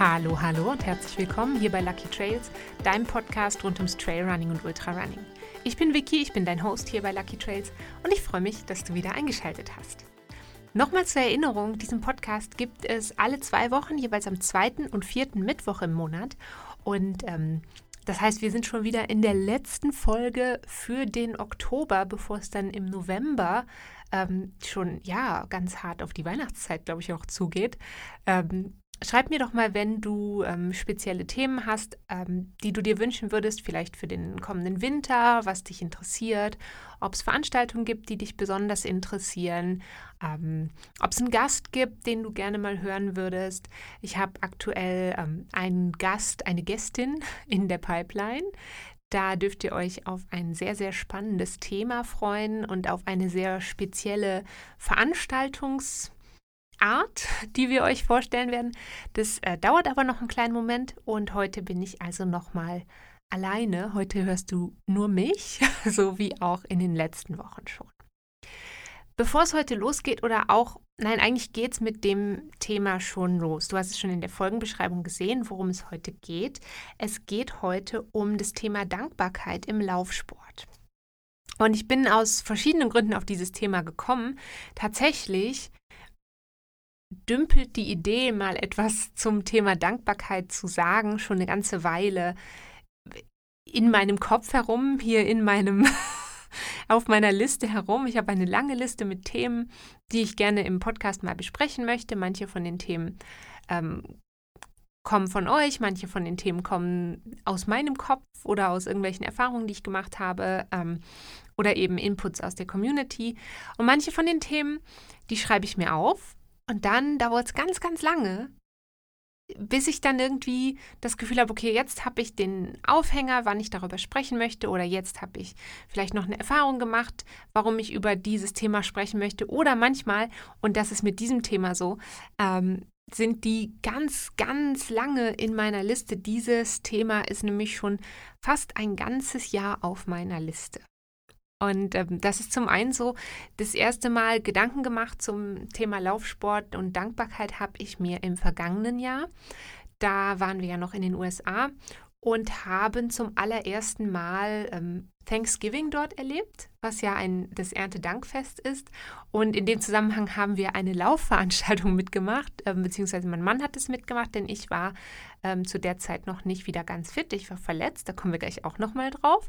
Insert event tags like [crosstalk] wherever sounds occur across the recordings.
Hallo, hallo und herzlich willkommen hier bei Lucky Trails, deinem Podcast rund ums Trailrunning und Ultrarunning. Ich bin Vicky, ich bin dein Host hier bei Lucky Trails und ich freue mich, dass du wieder eingeschaltet hast. Nochmal zur Erinnerung, diesen Podcast gibt es alle zwei Wochen, jeweils am zweiten und vierten Mittwoch im Monat. Und ähm, das heißt, wir sind schon wieder in der letzten Folge für den Oktober, bevor es dann im November ähm, schon ja ganz hart auf die Weihnachtszeit, glaube ich, auch zugeht. Ähm, Schreib mir doch mal, wenn du ähm, spezielle Themen hast, ähm, die du dir wünschen würdest, vielleicht für den kommenden Winter, was dich interessiert, ob es Veranstaltungen gibt, die dich besonders interessieren, ähm, ob es einen Gast gibt, den du gerne mal hören würdest. Ich habe aktuell ähm, einen Gast, eine Gästin [laughs] in der Pipeline. Da dürft ihr euch auf ein sehr, sehr spannendes Thema freuen und auf eine sehr spezielle Veranstaltungs- Art, [laughs] die wir euch vorstellen werden. Das äh, dauert aber noch einen kleinen Moment und heute bin ich also nochmal alleine. Heute hörst du nur mich, [laughs] so wie auch in den letzten Wochen schon. Bevor es heute losgeht oder auch, nein, eigentlich geht es mit dem Thema schon los. Du hast es schon in der Folgenbeschreibung gesehen, worum es heute geht. Es geht heute um das Thema Dankbarkeit im Laufsport. Und ich bin aus verschiedenen Gründen auf dieses Thema gekommen. Tatsächlich dümpelt die Idee, mal etwas zum Thema Dankbarkeit zu sagen, schon eine ganze Weile in meinem Kopf herum, hier in meinem [laughs] auf meiner Liste herum. Ich habe eine lange Liste mit Themen, die ich gerne im Podcast mal besprechen möchte. Manche von den Themen ähm, kommen von euch, manche von den Themen kommen aus meinem Kopf oder aus irgendwelchen Erfahrungen, die ich gemacht habe ähm, oder eben Inputs aus der Community. Und manche von den Themen, die schreibe ich mir auf und dann dauert es ganz, ganz lange, bis ich dann irgendwie das Gefühl habe, okay, jetzt habe ich den Aufhänger, wann ich darüber sprechen möchte, oder jetzt habe ich vielleicht noch eine Erfahrung gemacht, warum ich über dieses Thema sprechen möchte. Oder manchmal, und das ist mit diesem Thema so, ähm, sind die ganz, ganz lange in meiner Liste. Dieses Thema ist nämlich schon fast ein ganzes Jahr auf meiner Liste. Und ähm, das ist zum einen so, das erste Mal Gedanken gemacht zum Thema Laufsport und Dankbarkeit habe ich mir im vergangenen Jahr. Da waren wir ja noch in den USA und haben zum allerersten Mal ähm, Thanksgiving dort erlebt, was ja ein das Erntedankfest ist. Und in dem Zusammenhang haben wir eine Laufveranstaltung [laughs] mitgemacht, äh, beziehungsweise mein Mann hat es mitgemacht, denn ich war ähm, zu der Zeit noch nicht wieder ganz fit. Ich war verletzt, da kommen wir gleich auch nochmal drauf.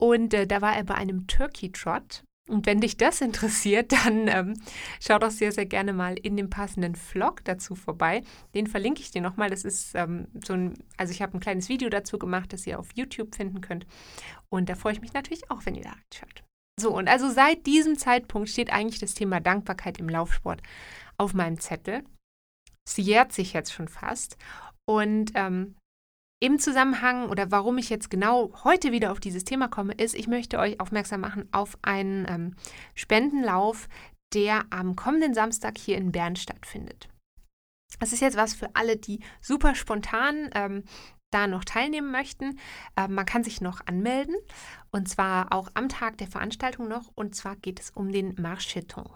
Und äh, da war er bei einem Turkey Trot. Und wenn dich das interessiert, [laughs] dann ähm, schau doch sehr, sehr gerne mal in dem passenden Vlog dazu vorbei. Den verlinke ich dir nochmal. Das ist ähm, so ein, also ich habe ein kleines Video dazu gemacht, das ihr auf YouTube finden könnt. Und da freue ich mich natürlich auch, wenn ihr da reinschaut. So, und also seit diesem Zeitpunkt steht eigentlich das Thema Dankbarkeit im Laufsport auf meinem Zettel. Es jährt sich jetzt schon fast. Und ähm, im Zusammenhang oder warum ich jetzt genau heute wieder auf dieses Thema komme, ist, ich möchte euch aufmerksam machen auf einen ähm, Spendenlauf, der am kommenden Samstag hier in Bern stattfindet. Das ist jetzt was für alle, die super spontan ähm, da noch teilnehmen möchten. Äh, man kann sich noch anmelden und zwar auch am Tag der Veranstaltung noch. Und zwar geht es um den Marcheton.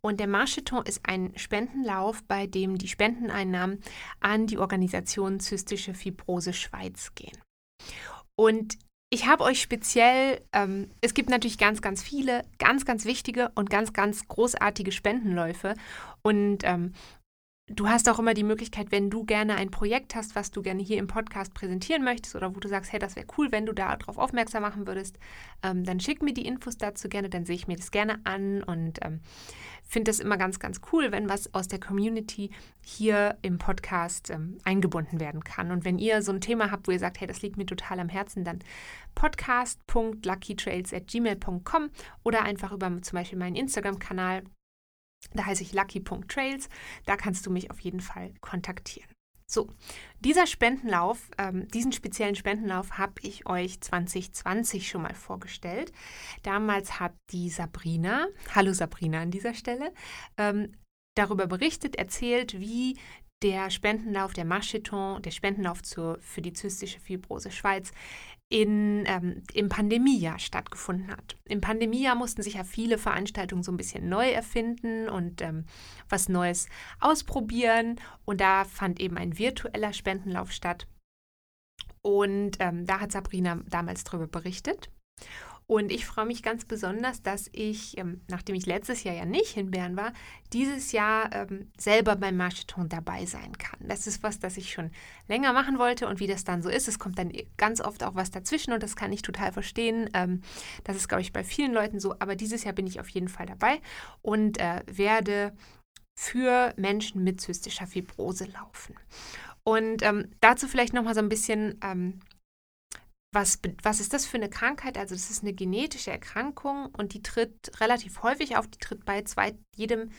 Und der Marcheton ist ein Spendenlauf, bei dem die Spendeneinnahmen an die Organisation Zystische Fibrose Schweiz gehen. Und ich habe euch speziell, ähm, es gibt natürlich ganz, ganz viele, ganz, ganz wichtige und ganz, ganz großartige Spendenläufe. Und ähm, Du hast auch immer die Möglichkeit, wenn du gerne ein Projekt hast, was du gerne hier im Podcast präsentieren möchtest oder wo du sagst, hey, das wäre cool, wenn du darauf aufmerksam machen würdest, ähm, dann schick mir die Infos dazu gerne, dann sehe ich mir das gerne an und ähm, finde das immer ganz, ganz cool, wenn was aus der Community hier im Podcast ähm, eingebunden werden kann. Und wenn ihr so ein Thema habt, wo ihr sagt, hey, das liegt mir total am Herzen, dann podcast.luckytrails.gmail.com oder einfach über zum Beispiel meinen Instagram-Kanal da heiße ich lucky.trails. Da kannst du mich auf jeden Fall kontaktieren. So, dieser Spendenlauf, ähm, diesen speziellen Spendenlauf habe ich euch 2020 schon mal vorgestellt. Damals hat die Sabrina, hallo Sabrina an dieser Stelle, ähm, darüber berichtet, erzählt, wie der Spendenlauf, der Marcheton, der Spendenlauf zur, für die zystische Fibrose Schweiz in, ähm, im Pandemiejahr stattgefunden hat. Im Pandemiejahr mussten sich ja viele Veranstaltungen so ein bisschen neu erfinden und ähm, was Neues ausprobieren. Und da fand eben ein virtueller Spendenlauf statt. Und ähm, da hat Sabrina damals darüber berichtet. Und ich freue mich ganz besonders, dass ich, ähm, nachdem ich letztes Jahr ja nicht in Bern war, dieses Jahr ähm, selber beim Marcheton dabei sein kann. Das ist was, das ich schon länger machen wollte und wie das dann so ist. Es kommt dann ganz oft auch was dazwischen und das kann ich total verstehen. Ähm, das ist, glaube ich, bei vielen Leuten so. Aber dieses Jahr bin ich auf jeden Fall dabei und äh, werde für Menschen mit zystischer Fibrose laufen. Und ähm, dazu vielleicht nochmal so ein bisschen ähm, was, was ist das für eine Krankheit? Also das ist eine genetische Erkrankung und die tritt relativ häufig auf. Die tritt bei zwei, jedem,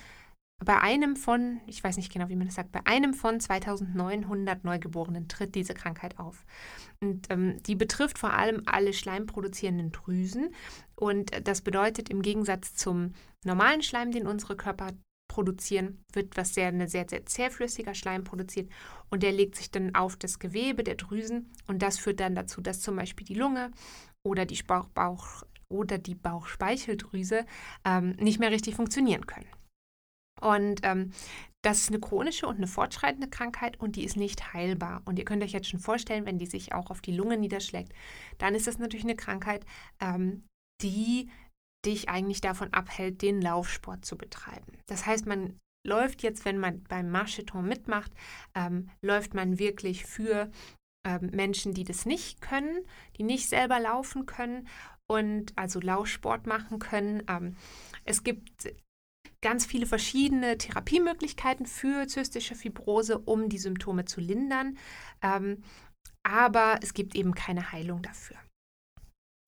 bei einem von, ich weiß nicht genau, wie man das sagt, bei einem von 2900 Neugeborenen tritt diese Krankheit auf. Und ähm, die betrifft vor allem alle schleimproduzierenden Drüsen. Und das bedeutet im Gegensatz zum normalen Schleim, den unsere Körper produzieren, wird was sehr, eine sehr, sehr zähflüssiger Schleim produziert und der legt sich dann auf das Gewebe der Drüsen und das führt dann dazu, dass zum Beispiel die Lunge oder die Bauch, Bauch oder die Bauchspeicheldrüse ähm, nicht mehr richtig funktionieren können. Und ähm, das ist eine chronische und eine fortschreitende Krankheit und die ist nicht heilbar. Und ihr könnt euch jetzt schon vorstellen, wenn die sich auch auf die Lunge niederschlägt, dann ist das natürlich eine Krankheit, ähm, die dich eigentlich davon abhält, den Laufsport zu betreiben. Das heißt, man läuft jetzt, wenn man beim Marcheton mitmacht, ähm, läuft man wirklich für ähm, Menschen, die das nicht können, die nicht selber laufen können und also Laufsport machen können. Ähm, es gibt ganz viele verschiedene Therapiemöglichkeiten für zystische Fibrose, um die Symptome zu lindern. Ähm, aber es gibt eben keine Heilung dafür.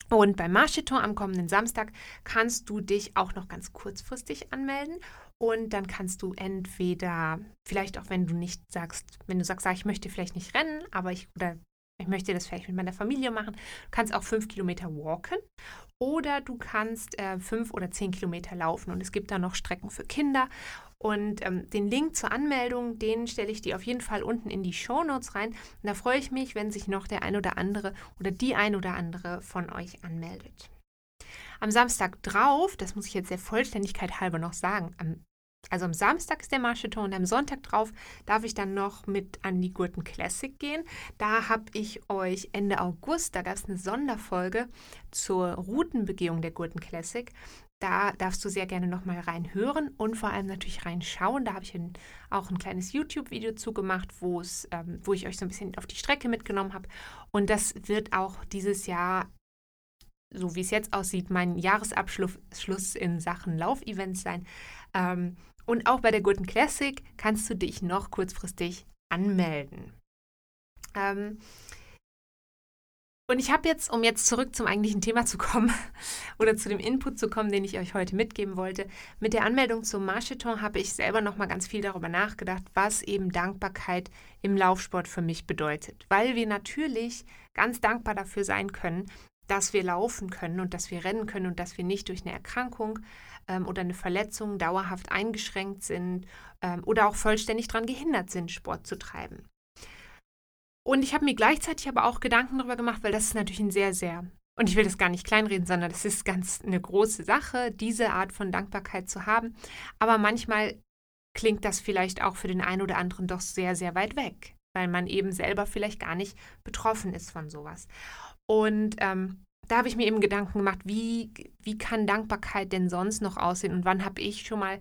Und beim Marcheton am kommenden Samstag kannst du dich auch noch ganz kurzfristig anmelden. Und dann kannst du entweder, vielleicht auch wenn du nicht sagst, wenn du sagst, ich möchte vielleicht nicht rennen, aber ich, oder ich möchte das vielleicht mit meiner Familie machen, du kannst auch fünf Kilometer walken oder du kannst äh, fünf oder zehn Kilometer laufen. Und es gibt da noch Strecken für Kinder. Und ähm, den Link zur Anmeldung, den stelle ich dir auf jeden Fall unten in die Show Notes rein. Und da freue ich mich, wenn sich noch der ein oder andere oder die ein oder andere von euch anmeldet. Am Samstag drauf, das muss ich jetzt der Vollständigkeit halber noch sagen, am, also am Samstag ist der Marcheton und am Sonntag drauf darf ich dann noch mit an die Gurten Classic gehen. Da habe ich euch Ende August, da gab es eine Sonderfolge zur Routenbegehung der Gurten Classic. Da darfst du sehr gerne nochmal reinhören und vor allem natürlich reinschauen. Da habe ich ein, auch ein kleines YouTube-Video zugemacht, ähm, wo ich euch so ein bisschen auf die Strecke mitgenommen habe. Und das wird auch dieses Jahr, so wie es jetzt aussieht, mein Jahresabschluss in Sachen Laufevents sein. Ähm, und auch bei der Guten Classic kannst du dich noch kurzfristig anmelden. Ähm, und ich habe jetzt, um jetzt zurück zum eigentlichen Thema zu kommen [laughs] oder zu dem Input zu kommen, den ich euch heute mitgeben wollte, mit der Anmeldung zum Marcheton habe ich selber noch mal ganz viel darüber nachgedacht, was eben Dankbarkeit im Laufsport für mich bedeutet, weil wir natürlich ganz dankbar dafür sein können, dass wir laufen können und dass wir rennen können und dass wir nicht durch eine Erkrankung ähm, oder eine Verletzung dauerhaft eingeschränkt sind ähm, oder auch vollständig daran gehindert sind, Sport zu treiben. Und ich habe mir gleichzeitig aber auch Gedanken darüber gemacht, weil das ist natürlich ein sehr, sehr, und ich will das gar nicht kleinreden, sondern das ist ganz eine große Sache, diese Art von Dankbarkeit zu haben. Aber manchmal klingt das vielleicht auch für den einen oder anderen doch sehr, sehr weit weg, weil man eben selber vielleicht gar nicht betroffen ist von sowas. Und ähm, da habe ich mir eben Gedanken gemacht, wie, wie kann Dankbarkeit denn sonst noch aussehen und wann habe ich schon mal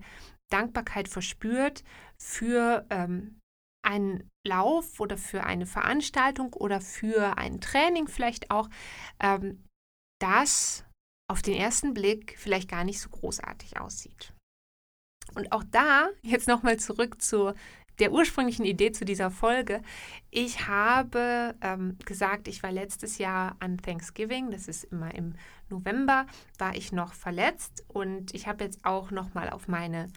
Dankbarkeit verspürt für ähm, einen Lauf oder für eine Veranstaltung oder für ein Training vielleicht auch, ähm, das auf den ersten Blick vielleicht gar nicht so großartig aussieht. Und auch da, jetzt nochmal zurück zu der ursprünglichen Idee zu dieser Folge. Ich habe ähm, gesagt, ich war letztes Jahr an Thanksgiving, das ist immer im November, war ich noch verletzt und ich habe jetzt auch nochmal auf meine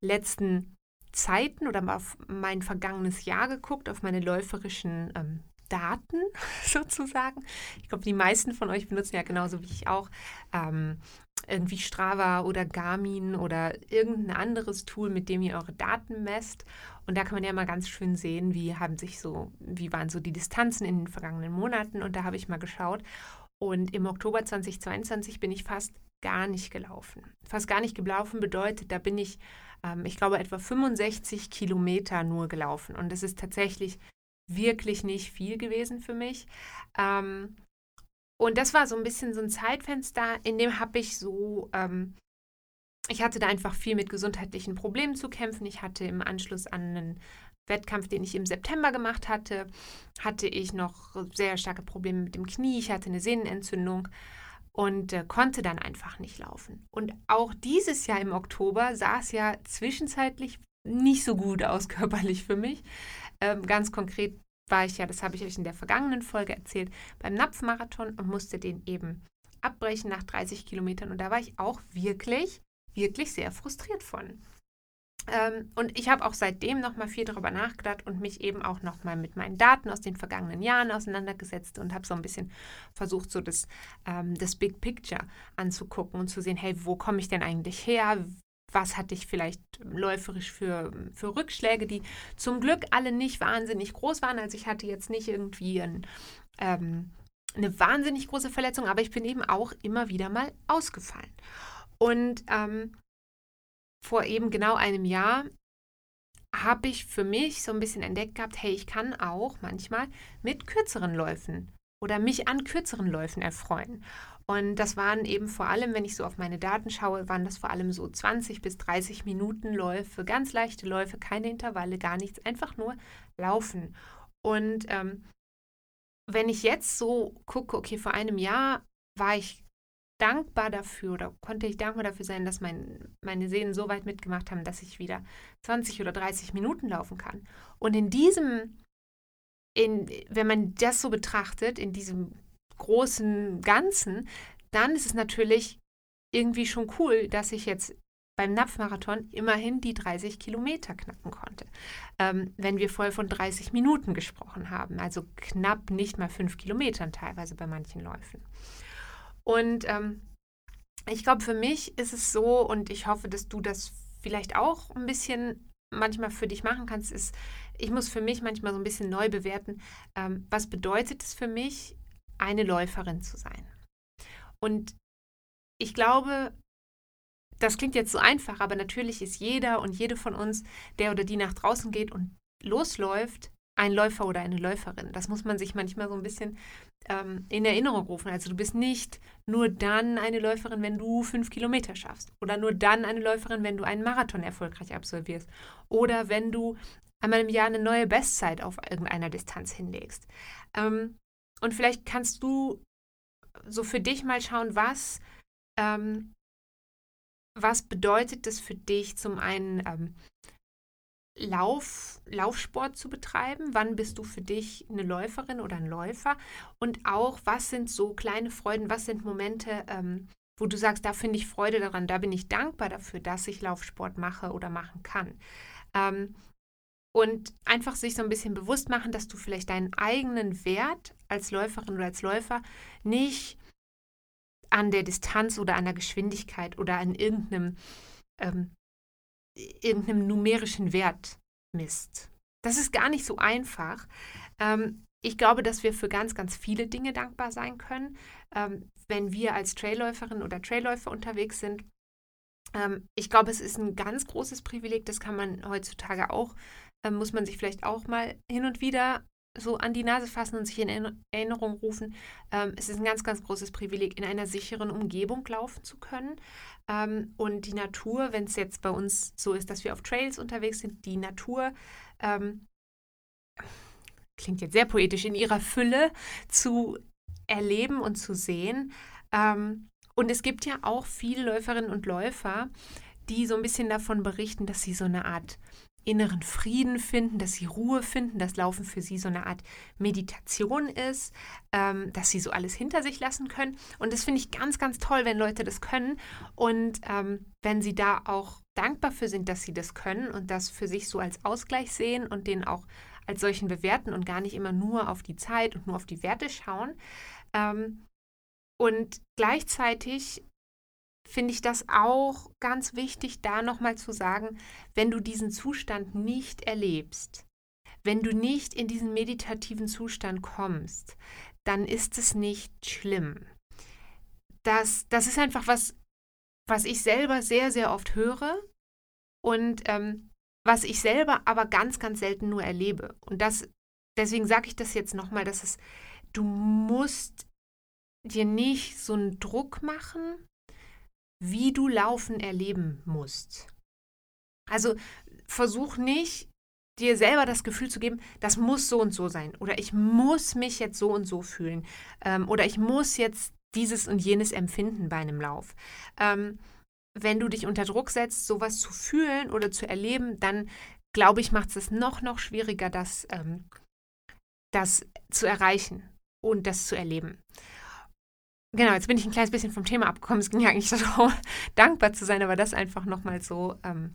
letzten Zeiten oder mal auf mein vergangenes Jahr geguckt, auf meine läuferischen ähm, Daten [laughs] sozusagen. Ich glaube, die meisten von euch benutzen ja genauso wie ich auch ähm, irgendwie Strava oder Garmin oder irgendein anderes Tool, mit dem ihr eure Daten messt. Und da kann man ja mal ganz schön sehen, wie haben sich so, wie waren so die Distanzen in den vergangenen Monaten. Und da habe ich mal geschaut. Und im Oktober 2022 bin ich fast gar nicht gelaufen. Fast gar nicht gelaufen bedeutet, da bin ich, ähm, ich glaube, etwa 65 Kilometer nur gelaufen. Und das ist tatsächlich wirklich nicht viel gewesen für mich. Ähm, und das war so ein bisschen so ein Zeitfenster, in dem habe ich so, ähm, ich hatte da einfach viel mit gesundheitlichen Problemen zu kämpfen. Ich hatte im Anschluss an einen Wettkampf, den ich im September gemacht hatte, hatte ich noch sehr starke Probleme mit dem Knie. Ich hatte eine Sehnenentzündung und äh, konnte dann einfach nicht laufen. Und auch dieses Jahr im Oktober sah es ja zwischenzeitlich nicht so gut aus [laughs] körperlich für mich. Ähm, ganz konkret war ich ja, das habe ich euch in der vergangenen Folge erzählt, beim Napfmarathon und musste den eben abbrechen nach 30 Kilometern. Und da war ich auch wirklich, wirklich sehr frustriert von. Ähm, und ich habe auch seitdem nochmal viel darüber nachgedacht und mich eben auch nochmal mit meinen Daten aus den vergangenen Jahren auseinandergesetzt und habe so ein bisschen versucht, so das, ähm, das Big Picture anzugucken und zu sehen, hey, wo komme ich denn eigentlich her? Was hatte ich vielleicht läuferisch für, für Rückschläge, die zum Glück alle nicht wahnsinnig groß waren. Also ich hatte jetzt nicht irgendwie ein, ähm, eine wahnsinnig große Verletzung, aber ich bin eben auch immer wieder mal ausgefallen. Und ähm, vor eben genau einem Jahr habe ich für mich so ein bisschen entdeckt gehabt, hey, ich kann auch manchmal mit kürzeren Läufen oder mich an kürzeren Läufen erfreuen. Und das waren eben vor allem, wenn ich so auf meine Daten schaue, waren das vor allem so 20 bis 30 Minuten Läufe, ganz leichte Läufe, keine Intervalle, gar nichts, einfach nur laufen. Und ähm, wenn ich jetzt so gucke, okay, vor einem Jahr war ich dankbar dafür oder konnte ich dankbar dafür sein, dass mein, meine Sehnen so weit mitgemacht haben, dass ich wieder 20 oder 30 Minuten laufen kann. Und in diesem, in, wenn man das so betrachtet, in diesem großen Ganzen, dann ist es natürlich irgendwie schon cool, dass ich jetzt beim Napfmarathon immerhin die 30 Kilometer knacken konnte. Ähm, wenn wir vorher von 30 Minuten gesprochen haben, also knapp nicht mal fünf Kilometern teilweise bei manchen Läufen. Und ähm, ich glaube, für mich ist es so, und ich hoffe, dass du das vielleicht auch ein bisschen manchmal für dich machen kannst, ist, ich muss für mich manchmal so ein bisschen neu bewerten, ähm, was bedeutet es für mich, eine Läuferin zu sein. Und ich glaube, das klingt jetzt so einfach, aber natürlich ist jeder und jede von uns, der oder die nach draußen geht und losläuft, ein Läufer oder eine Läuferin. Das muss man sich manchmal so ein bisschen ähm, in Erinnerung rufen. Also du bist nicht nur dann eine Läuferin, wenn du fünf Kilometer schaffst. Oder nur dann eine Läuferin, wenn du einen Marathon erfolgreich absolvierst. Oder wenn du einmal im Jahr eine neue Bestzeit auf irgendeiner Distanz hinlegst. Ähm, und vielleicht kannst du so für dich mal schauen, was, ähm, was bedeutet es für dich, zum einen ähm, Lauf, Laufsport zu betreiben? Wann bist du für dich eine Läuferin oder ein Läufer? Und auch, was sind so kleine Freuden, was sind Momente, ähm, wo du sagst, da finde ich Freude daran, da bin ich dankbar dafür, dass ich Laufsport mache oder machen kann. Ähm, und einfach sich so ein bisschen bewusst machen, dass du vielleicht deinen eigenen Wert als Läuferin oder als Läufer nicht an der Distanz oder an der Geschwindigkeit oder an irgendeinem, ähm, irgendeinem numerischen Wert misst. Das ist gar nicht so einfach. Ähm, ich glaube, dass wir für ganz, ganz viele Dinge dankbar sein können, ähm, wenn wir als Trailläuferin oder Trailläufer unterwegs sind. Ähm, ich glaube, es ist ein ganz großes Privileg, das kann man heutzutage auch ähm, muss man sich vielleicht auch mal hin und wieder so an die Nase fassen und sich in Erinnerung rufen. Es ist ein ganz, ganz großes Privileg, in einer sicheren Umgebung laufen zu können. Ähm, und die Natur, wenn es jetzt bei uns so ist, dass wir auf Trails unterwegs sind, die Natur ähm, klingt jetzt sehr poetisch, in ihrer Fülle zu erleben und zu sehen. Ähm, und es gibt ja auch viele Läuferinnen und Läufer, die so ein bisschen davon berichten, dass sie so eine Art inneren Frieden finden, dass sie Ruhe finden, dass Laufen für sie so eine Art Meditation ist, ähm, dass sie so alles hinter sich lassen können. Und das finde ich ganz, ganz toll, wenn Leute das können und ähm, wenn sie da auch dankbar für sind, dass sie das können und das für sich so als Ausgleich sehen und den auch als solchen bewerten und gar nicht immer nur auf die Zeit und nur auf die Werte schauen. Ähm, und gleichzeitig finde ich das auch ganz wichtig, da nochmal zu sagen, wenn du diesen Zustand nicht erlebst, wenn du nicht in diesen meditativen Zustand kommst, dann ist es nicht schlimm. Das, das ist einfach was, was ich selber sehr, sehr oft höre und ähm, was ich selber aber ganz, ganz selten nur erlebe. Und das, deswegen sage ich das jetzt nochmal, dass es, du musst dir nicht so einen Druck machen, wie du Laufen erleben musst. Also versuch nicht, dir selber das Gefühl zu geben, das muss so und so sein oder ich muss mich jetzt so und so fühlen ähm, oder ich muss jetzt dieses und jenes empfinden bei einem Lauf. Ähm, wenn du dich unter Druck setzt, sowas zu fühlen oder zu erleben, dann glaube ich, macht es noch, noch schwieriger, das, ähm, das zu erreichen und das zu erleben. Genau, jetzt bin ich ein kleines bisschen vom Thema abgekommen. Es ging ja eigentlich [laughs] darum, dankbar zu sein, aber das einfach nochmal so, ähm,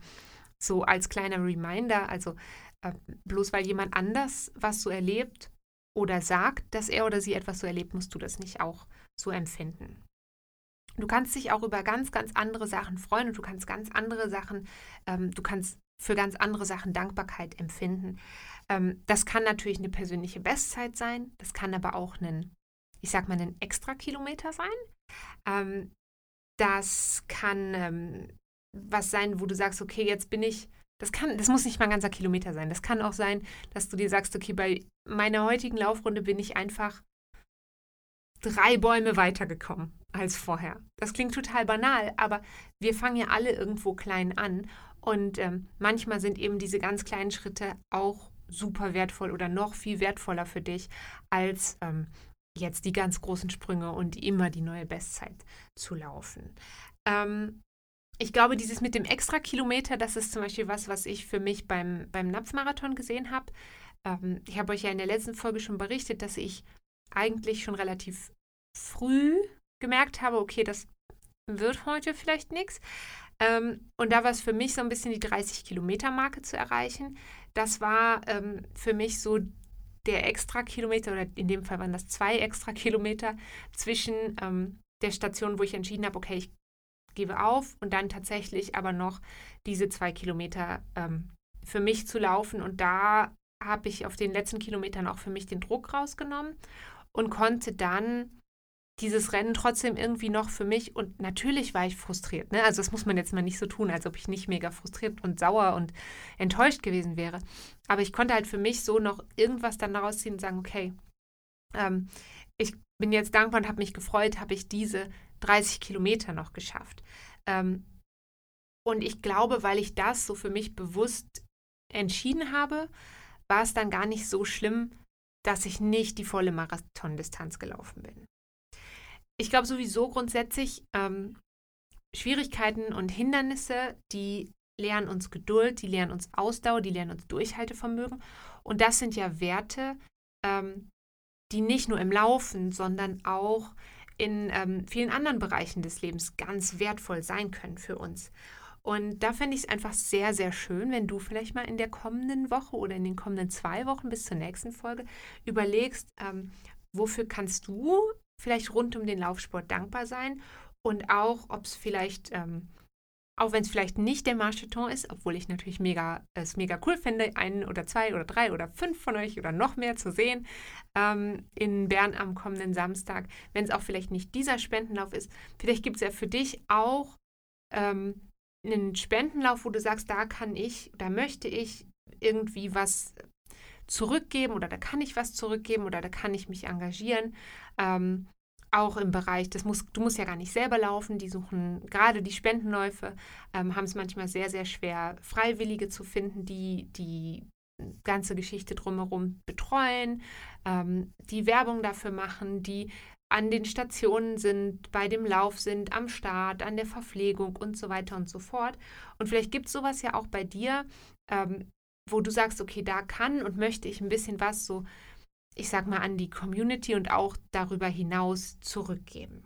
so als kleiner Reminder. Also äh, bloß weil jemand anders was so erlebt oder sagt, dass er oder sie etwas so erlebt, musst du das nicht auch so empfinden. Du kannst dich auch über ganz, ganz andere Sachen freuen und du kannst ganz andere Sachen, ähm, du kannst für ganz andere Sachen Dankbarkeit empfinden. Ähm, das kann natürlich eine persönliche Bestzeit sein, das kann aber auch ein ich sag mal, ein extra Kilometer sein. Ähm, das kann ähm, was sein, wo du sagst, okay, jetzt bin ich, das kann, das muss nicht mal ein ganzer Kilometer sein. Das kann auch sein, dass du dir sagst, okay, bei meiner heutigen Laufrunde bin ich einfach drei Bäume weitergekommen als vorher. Das klingt total banal, aber wir fangen ja alle irgendwo klein an. Und ähm, manchmal sind eben diese ganz kleinen Schritte auch super wertvoll oder noch viel wertvoller für dich als ähm, jetzt die ganz großen Sprünge und immer die neue Bestzeit zu laufen. Ähm, ich glaube, dieses mit dem Extra-Kilometer, das ist zum Beispiel was, was ich für mich beim, beim Napfmarathon gesehen habe. Ähm, ich habe euch ja in der letzten Folge schon berichtet, dass ich eigentlich schon relativ früh gemerkt habe, okay, das wird heute vielleicht nichts. Ähm, und da war es für mich so ein bisschen die 30-Kilometer-Marke zu erreichen. Das war ähm, für mich so der extra Kilometer, oder in dem Fall waren das zwei extra Kilometer, zwischen ähm, der Station, wo ich entschieden habe, okay, ich gebe auf und dann tatsächlich aber noch diese zwei Kilometer ähm, für mich zu laufen. Und da habe ich auf den letzten Kilometern auch für mich den Druck rausgenommen und konnte dann dieses Rennen trotzdem irgendwie noch für mich und natürlich war ich frustriert. Ne? Also das muss man jetzt mal nicht so tun, als ob ich nicht mega frustriert und sauer und enttäuscht gewesen wäre. Aber ich konnte halt für mich so noch irgendwas dann daraus ziehen und sagen, okay, ähm, ich bin jetzt dankbar und habe mich gefreut, habe ich diese 30 Kilometer noch geschafft. Ähm, und ich glaube, weil ich das so für mich bewusst entschieden habe, war es dann gar nicht so schlimm, dass ich nicht die volle Marathondistanz gelaufen bin ich glaube sowieso grundsätzlich, ähm, Schwierigkeiten und Hindernisse, die lernen uns Geduld, die lernen uns Ausdauer, die lernen uns Durchhaltevermögen. Und das sind ja Werte, ähm, die nicht nur im Laufen, sondern auch in ähm, vielen anderen Bereichen des Lebens ganz wertvoll sein können für uns. Und da fände ich es einfach sehr, sehr schön, wenn du vielleicht mal in der kommenden Woche oder in den kommenden zwei Wochen bis zur nächsten Folge überlegst, ähm, wofür kannst du vielleicht rund um den Laufsport dankbar sein und auch, ob es vielleicht, ähm, auch wenn es vielleicht nicht der Marcheton ist, obwohl ich natürlich mega, es mega cool finde, einen oder zwei oder drei oder fünf von euch oder noch mehr zu sehen ähm, in Bern am kommenden Samstag, wenn es auch vielleicht nicht dieser Spendenlauf ist. Vielleicht gibt es ja für dich auch ähm, einen Spendenlauf, wo du sagst, da kann ich, da möchte ich irgendwie was zurückgeben oder da kann ich was zurückgeben oder da kann ich mich engagieren. Ähm, auch im Bereich, das muss, du musst ja gar nicht selber laufen, die suchen, gerade die Spendenläufe, ähm, haben es manchmal sehr, sehr schwer, Freiwillige zu finden, die die ganze Geschichte drumherum betreuen, ähm, die Werbung dafür machen, die an den Stationen sind, bei dem Lauf sind, am Start, an der Verpflegung und so weiter und so fort. Und vielleicht gibt es sowas ja auch bei dir, ähm, wo du sagst, okay, da kann und möchte ich ein bisschen was so, ich sag mal, an die Community und auch darüber hinaus zurückgeben.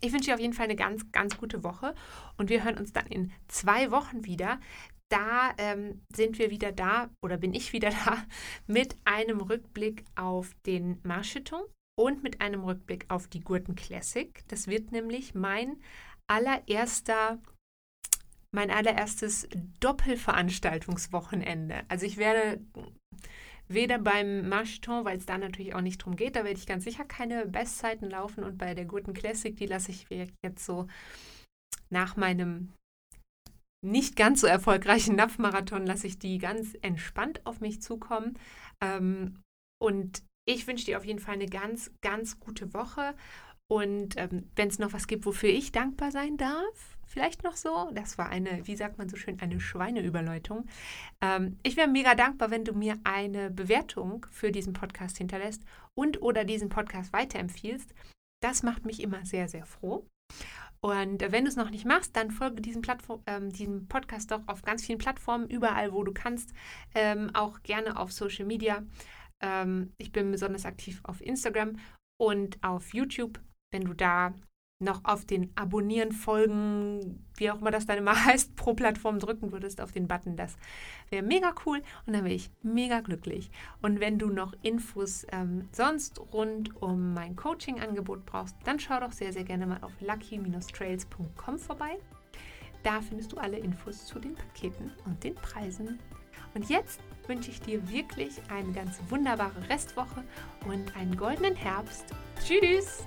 Ich wünsche dir auf jeden Fall eine ganz, ganz gute Woche und wir hören uns dann in zwei Wochen wieder. da ähm, sind wir wieder da oder bin ich wieder [laughs] da mit einem Rückblick auf den Marcheton und mit einem Rückblick auf die Gurten Classic. Das wird nämlich mein allererster mein allererstes Doppelveranstaltungswochenende. Also ich werde weder beim Marcheton, weil es da natürlich auch nicht drum geht, da werde ich ganz sicher keine Bestzeiten laufen und bei der Gurten Classic, die lasse ich jetzt so nach meinem nicht ganz so erfolgreichen Napfmarathon lasse ich die ganz entspannt auf mich zukommen. Ähm, und ich wünsche dir auf jeden Fall eine ganz, ganz gute Woche. Und ähm, wenn es noch was gibt, wofür ich dankbar sein darf, vielleicht noch so, das war eine, wie sagt man so schön, eine Schweineüberleitung. Ähm, ich wäre mega dankbar, wenn du mir eine Bewertung für diesen Podcast hinterlässt und oder diesen Podcast weiterempfiehlst. Das macht mich immer sehr, sehr froh. Und wenn du es noch nicht machst, dann folge diesem, ähm, diesem Podcast doch auf ganz vielen Plattformen, überall, wo du kannst, ähm, auch gerne auf Social Media. Ähm, ich bin besonders aktiv auf Instagram und auf YouTube. Wenn du da noch auf den Abonnieren, Folgen, wie auch immer das dann immer [laughs] heißt, pro Plattform drücken würdest auf den Button. Das wäre mega cool und dann wäre ich mega glücklich. Und wenn du noch Infos ähm, sonst rund um mein Coaching-Angebot brauchst, dann schau doch sehr, sehr gerne mal auf lucky-trails.com vorbei. Da findest du alle Infos zu den Paketen und den Preisen. Und jetzt wünsche ich dir wirklich eine ganz wunderbare Restwoche und einen goldenen Herbst. Tschüss!